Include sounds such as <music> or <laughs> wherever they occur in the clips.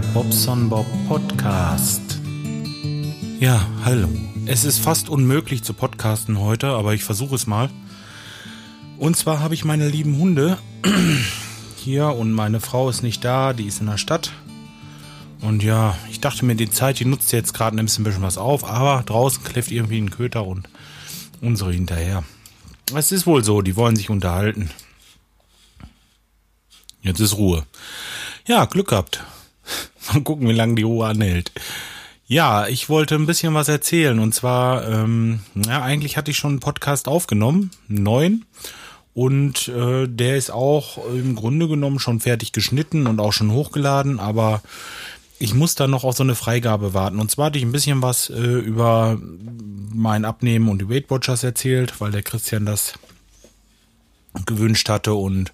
Bobson Bob Podcast. Ja, hallo. Es ist fast unmöglich zu podcasten heute, aber ich versuche es mal. Und zwar habe ich meine lieben Hunde <clears throat> hier und meine Frau ist nicht da, die ist in der Stadt. Und ja, ich dachte mir, die Zeit, die nutzt jetzt gerade ein bisschen was auf, aber draußen kläfft irgendwie ein Köter und unsere hinterher. Es ist wohl so, die wollen sich unterhalten. Jetzt ist Ruhe. Ja, Glück gehabt. Mal gucken, wie lange die Ruhe anhält. Ja, ich wollte ein bisschen was erzählen. Und zwar, ähm, ja, eigentlich hatte ich schon einen Podcast aufgenommen, einen neuen. Und äh, der ist auch im Grunde genommen schon fertig geschnitten und auch schon hochgeladen, aber ich muss da noch auf so eine Freigabe warten. Und zwar hatte ich ein bisschen was äh, über mein Abnehmen und die Weight Watchers erzählt, weil der Christian das gewünscht hatte und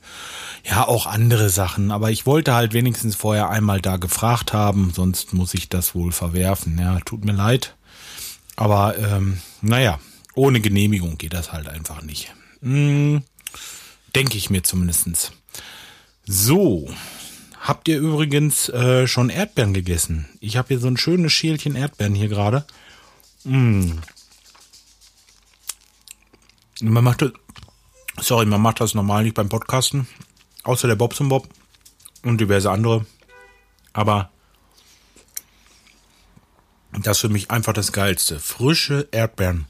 ja, auch andere Sachen. Aber ich wollte halt wenigstens vorher einmal da gefragt haben, sonst muss ich das wohl verwerfen. Ja, tut mir leid. Aber ähm, naja, ohne Genehmigung geht das halt einfach nicht. Hm, Denke ich mir zumindestens. So, habt ihr übrigens äh, schon Erdbeeren gegessen? Ich habe hier so ein schönes Schälchen Erdbeeren hier gerade. Mmh. Man macht das, sorry, man macht das normal nicht beim Podcasten. Außer der Bobson Bob und diverse andere. Aber das ist für mich einfach das Geilste. Frische Erdbeeren.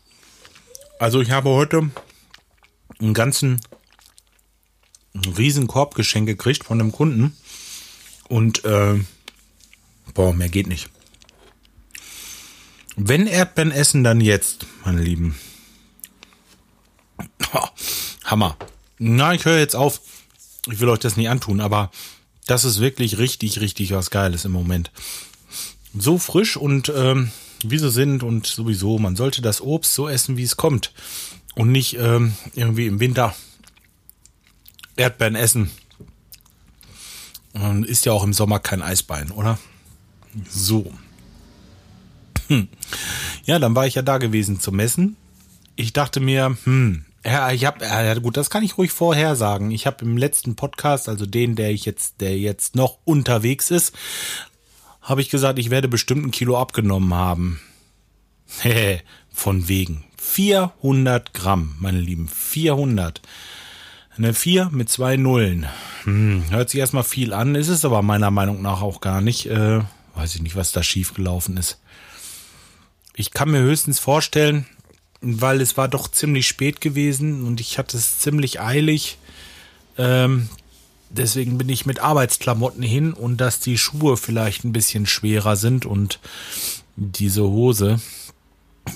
Also ich habe heute einen ganzen riesen Korbgeschenk gekriegt von einem Kunden. Und äh, boah, mehr geht nicht. Wenn Erdbeeren essen, dann jetzt, meine Lieben. Hammer. Na, ich höre jetzt auf ich will euch das nicht antun, aber das ist wirklich richtig, richtig was Geiles im Moment. So frisch und ähm, wie sie sind und sowieso, man sollte das Obst so essen, wie es kommt. Und nicht ähm, irgendwie im Winter Erdbeeren essen. Und ist ja auch im Sommer kein Eisbein, oder? So. Hm. Ja, dann war ich ja da gewesen zum Messen. Ich dachte mir, hm, ja, ich habe, ja gut, das kann ich ruhig vorher sagen. Ich habe im letzten Podcast, also den, der ich jetzt, der jetzt noch unterwegs ist, habe ich gesagt, ich werde bestimmt ein Kilo abgenommen haben. <laughs> Von wegen. 400 Gramm, meine Lieben, 400. Eine 4 mit zwei Nullen. Hm, hört sich erstmal viel an, ist es aber meiner Meinung nach auch gar nicht. Äh, weiß ich nicht, was da schiefgelaufen ist. Ich kann mir höchstens vorstellen, weil es war doch ziemlich spät gewesen und ich hatte es ziemlich eilig. Ähm, deswegen bin ich mit Arbeitsklamotten hin und dass die Schuhe vielleicht ein bisschen schwerer sind und diese Hose,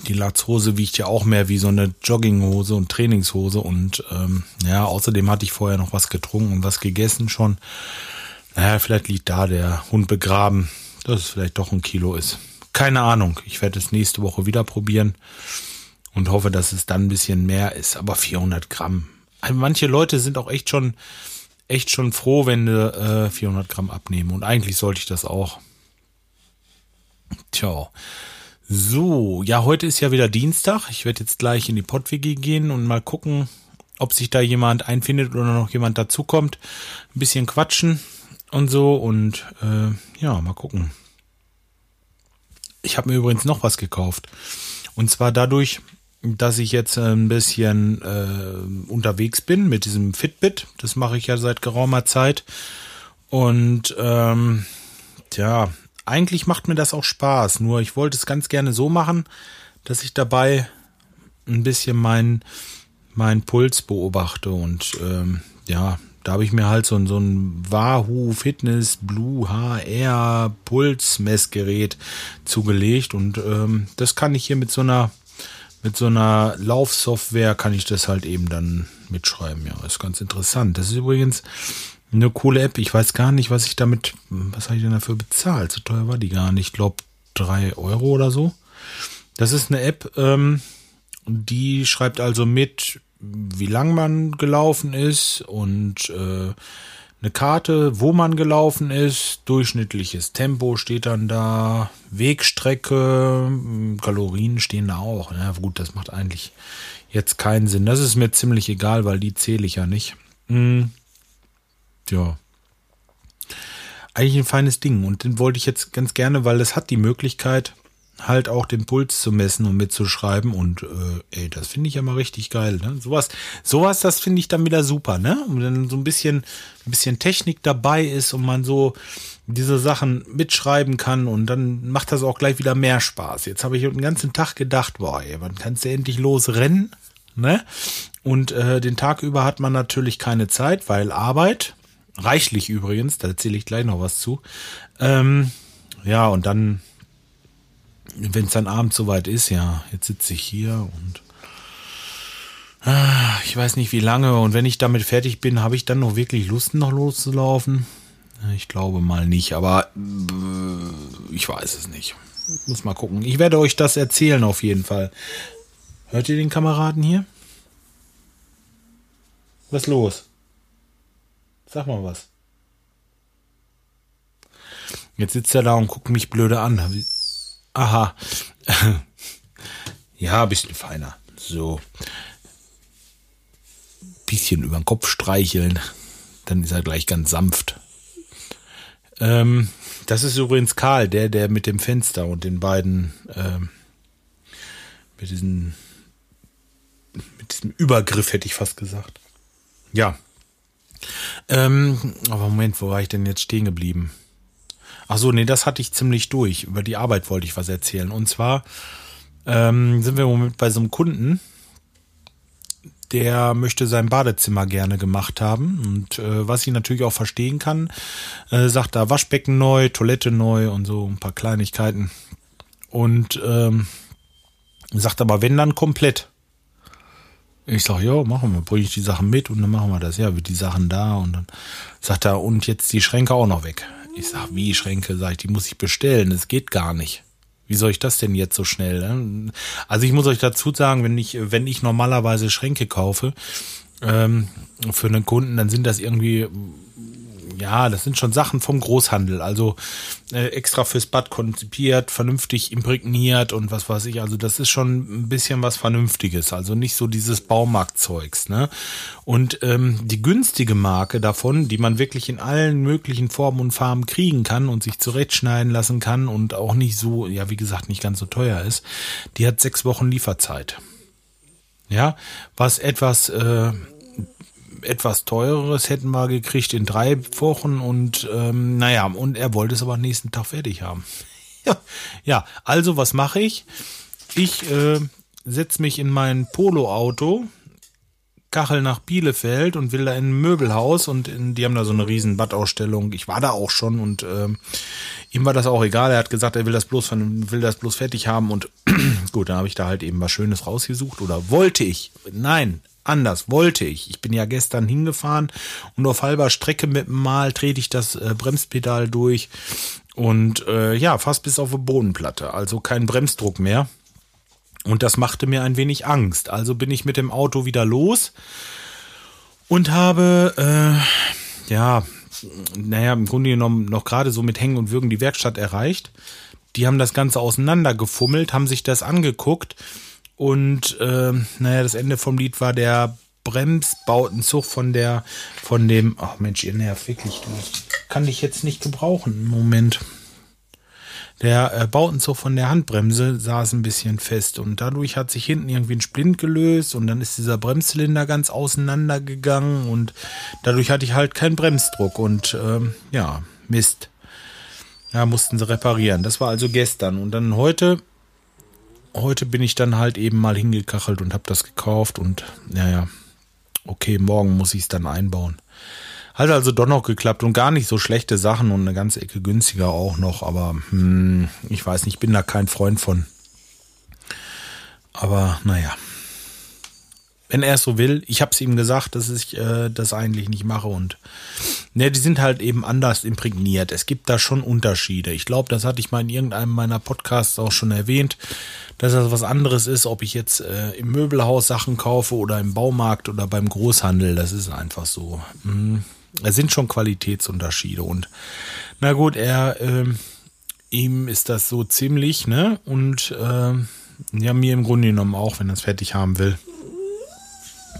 die Latzhose wiegt ja auch mehr wie so eine Jogginghose und Trainingshose und ähm, ja, außerdem hatte ich vorher noch was getrunken und was gegessen schon. Naja, vielleicht liegt da der Hund begraben, dass es vielleicht doch ein Kilo ist. Keine Ahnung. Ich werde es nächste Woche wieder probieren und hoffe, dass es dann ein bisschen mehr ist. Aber 400 Gramm. Also manche Leute sind auch echt schon, echt schon froh, wenn du äh, 400 Gramm abnehmen. Und eigentlich sollte ich das auch. Tja. So, ja, heute ist ja wieder Dienstag. Ich werde jetzt gleich in die PodWG gehen und mal gucken, ob sich da jemand einfindet oder noch jemand dazukommt. Ein bisschen quatschen und so und äh, ja, mal gucken. Ich habe mir übrigens noch was gekauft. Und zwar dadurch, dass ich jetzt ein bisschen äh, unterwegs bin mit diesem Fitbit. Das mache ich ja seit geraumer Zeit. Und ähm, ja, eigentlich macht mir das auch Spaß. Nur ich wollte es ganz gerne so machen, dass ich dabei ein bisschen meinen mein Puls beobachte. Und ähm, ja, da habe ich mir halt so, so ein Wahoo Fitness Blue HR Pulsmessgerät zugelegt. Und ähm, das kann ich hier mit so einer mit so einer Laufsoftware kann ich das halt eben dann mitschreiben. Ja, ist ganz interessant. Das ist übrigens eine coole App. Ich weiß gar nicht, was ich damit, was habe ich denn dafür bezahlt? So teuer war die gar nicht. Ich glaube, drei Euro oder so. Das ist eine App, ähm, die schreibt also mit, wie lang man gelaufen ist und äh, eine Karte, wo man gelaufen ist, durchschnittliches Tempo steht dann da, Wegstrecke, Kalorien stehen da auch. Ja, gut, das macht eigentlich jetzt keinen Sinn. Das ist mir ziemlich egal, weil die zähle ich ja nicht. Hm. Ja. eigentlich ein feines Ding. Und den wollte ich jetzt ganz gerne, weil es hat die Möglichkeit, halt auch den Puls zu messen und mitzuschreiben. Und äh, ey, das finde ich ja mal richtig geil. Ne? Sowas, sowas, das finde ich dann wieder super, ne? Und dann so ein bisschen, ein bisschen Technik dabei ist und man so diese Sachen mitschreiben kann und dann macht das auch gleich wieder mehr Spaß. Jetzt habe ich den ganzen Tag gedacht, boah, ey, wann kannst du endlich losrennen? Ne? Und äh, den Tag über hat man natürlich keine Zeit, weil Arbeit, reichlich übrigens, da erzähle ich gleich noch was zu. Ähm, ja, und dann wenn es dann abends soweit ist, ja, jetzt sitze ich hier und ah, ich weiß nicht wie lange und wenn ich damit fertig bin, habe ich dann noch wirklich Lust, noch loszulaufen? Ich glaube mal nicht, aber äh, ich weiß es nicht. Muss mal gucken. Ich werde euch das erzählen auf jeden Fall. Hört ihr den Kameraden hier? Was los? Sag mal was. Jetzt sitzt er da und guckt mich blöde an. Aha. <laughs> ja, bisschen feiner. So. Bisschen über den Kopf streicheln. Dann ist er gleich ganz sanft. Ähm, das ist übrigens Karl, der, der mit dem Fenster und den beiden, ähm, mit diesen, mit diesem Übergriff hätte ich fast gesagt. Ja. Ähm, aber Moment, wo war ich denn jetzt stehen geblieben? Ach so, nee, das hatte ich ziemlich durch. Über die Arbeit wollte ich was erzählen. Und zwar ähm, sind wir im Moment bei so einem Kunden, der möchte sein Badezimmer gerne gemacht haben. Und äh, was ich natürlich auch verstehen kann, äh, sagt da Waschbecken neu, Toilette neu und so ein paar Kleinigkeiten. Und ähm, sagt aber, wenn dann komplett. Ich sag, ja, machen wir, bringe ich die Sachen mit und dann machen wir das. Ja, wird die Sachen da und dann sagt er, und jetzt die Schränke auch noch weg. Ich sag, wie Schränke? Sag ich, die muss ich bestellen. Das geht gar nicht. Wie soll ich das denn jetzt so schnell? Ne? Also ich muss euch dazu sagen, wenn ich, wenn ich normalerweise Schränke kaufe ähm, für einen Kunden, dann sind das irgendwie ja, das sind schon Sachen vom Großhandel. Also äh, extra fürs Bad konzipiert, vernünftig imprägniert und was weiß ich. Also das ist schon ein bisschen was Vernünftiges. Also nicht so dieses Baumarktzeugs. Ne? Und ähm, die günstige Marke davon, die man wirklich in allen möglichen Formen und Farben kriegen kann und sich zurechtschneiden lassen kann und auch nicht so, ja, wie gesagt, nicht ganz so teuer ist, die hat sechs Wochen Lieferzeit. Ja, was etwas äh, etwas teureres hätten wir gekriegt in drei Wochen und ähm, naja, und er wollte es aber nächsten Tag fertig haben. <laughs> ja, ja, also was mache ich? Ich äh, setze mich in mein Polo-Auto, kachel nach Bielefeld und will da in ein Möbelhaus und in, die haben da so eine riesen Badausstellung. Ich war da auch schon und äh, ihm war das auch egal. Er hat gesagt, er will das bloß will das bloß fertig haben und <clears throat> gut, dann habe ich da halt eben was Schönes rausgesucht oder wollte ich. Nein, anders, wollte ich. Ich bin ja gestern hingefahren und auf halber Strecke mit dem Mal trete ich das äh, Bremspedal durch und äh, ja, fast bis auf die Bodenplatte. Also kein Bremsdruck mehr. Und das machte mir ein wenig Angst. Also bin ich mit dem Auto wieder los und habe, äh, ja, naja, im Grunde genommen noch gerade so mit Hängen und Würgen die Werkstatt erreicht. Die haben das Ganze auseinandergefummelt, haben sich das angeguckt und äh, naja, das Ende vom Lied war der Bremsbautenzug von der, von dem, ach Mensch, ihr nervt wirklich, du kann dich jetzt nicht gebrauchen. Moment. Der äh, Bautenzug von der Handbremse saß ein bisschen fest und dadurch hat sich hinten irgendwie ein Splint gelöst und dann ist dieser Bremszylinder ganz auseinandergegangen und dadurch hatte ich halt keinen Bremsdruck und ähm, ja, Mist. Ja, mussten sie reparieren. Das war also gestern und dann heute heute bin ich dann halt eben mal hingekachelt und habe das gekauft und naja, okay, morgen muss ich es dann einbauen. Hat also doch noch geklappt und gar nicht so schlechte Sachen und eine ganze Ecke günstiger auch noch, aber hm, ich weiß nicht, ich bin da kein Freund von. Aber naja. Wenn er es so will, ich habe es ihm gesagt, dass ich äh, das eigentlich nicht mache und ne, die sind halt eben anders imprägniert. Es gibt da schon Unterschiede. Ich glaube, das hatte ich mal in irgendeinem meiner Podcasts auch schon erwähnt dass das was anderes ist, ob ich jetzt äh, im Möbelhaus Sachen kaufe oder im Baumarkt oder beim Großhandel. Das ist einfach so. Mhm. Es sind schon Qualitätsunterschiede und na gut, er, äh, ihm ist das so ziemlich, ne? Und äh, ja, mir im Grunde genommen auch, wenn er es fertig haben will,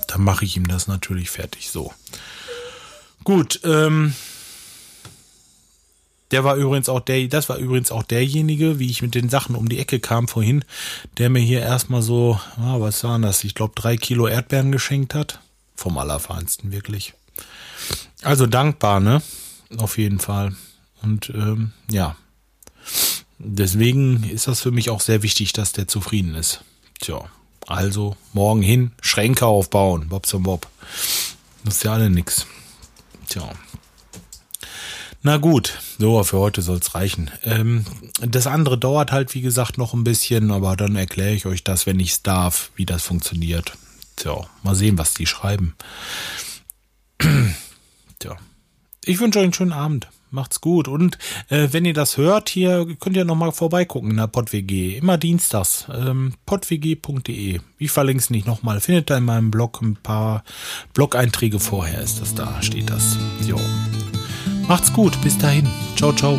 dann mache ich ihm das natürlich fertig so. Gut, ähm, Der war übrigens auch der, das war übrigens auch derjenige, wie ich mit den Sachen um die Ecke kam vorhin, der mir hier erstmal so, ah, was waren das? Ich glaube, drei Kilo Erdbeeren geschenkt hat. Vom Allerfeinsten, wirklich. Also dankbar, ne? Auf jeden Fall. Und ähm, ja. Deswegen ist das für mich auch sehr wichtig, dass der zufrieden ist. Tja, also morgen hin, Schränke aufbauen, Bob zum Bob. Das ist ja alle nix. Tja. Na gut, so für heute soll's reichen. Ähm, das andere dauert halt, wie gesagt, noch ein bisschen, aber dann erkläre ich euch das, wenn ich's darf, wie das funktioniert. Tja, mal sehen, was die schreiben. <clears throat> Tja. Ich wünsche euch einen schönen Abend. Macht's gut. Und äh, wenn ihr das hört, hier könnt ihr nochmal vorbeigucken in der PodWG. Immer dienstags. Ähm, podwg.de. Ich verlinke es nicht nochmal. Findet da in meinem Blog ein paar Blog-Einträge vorher. Ist das da, steht das. Jo. Macht's gut. Bis dahin. Ciao, ciao.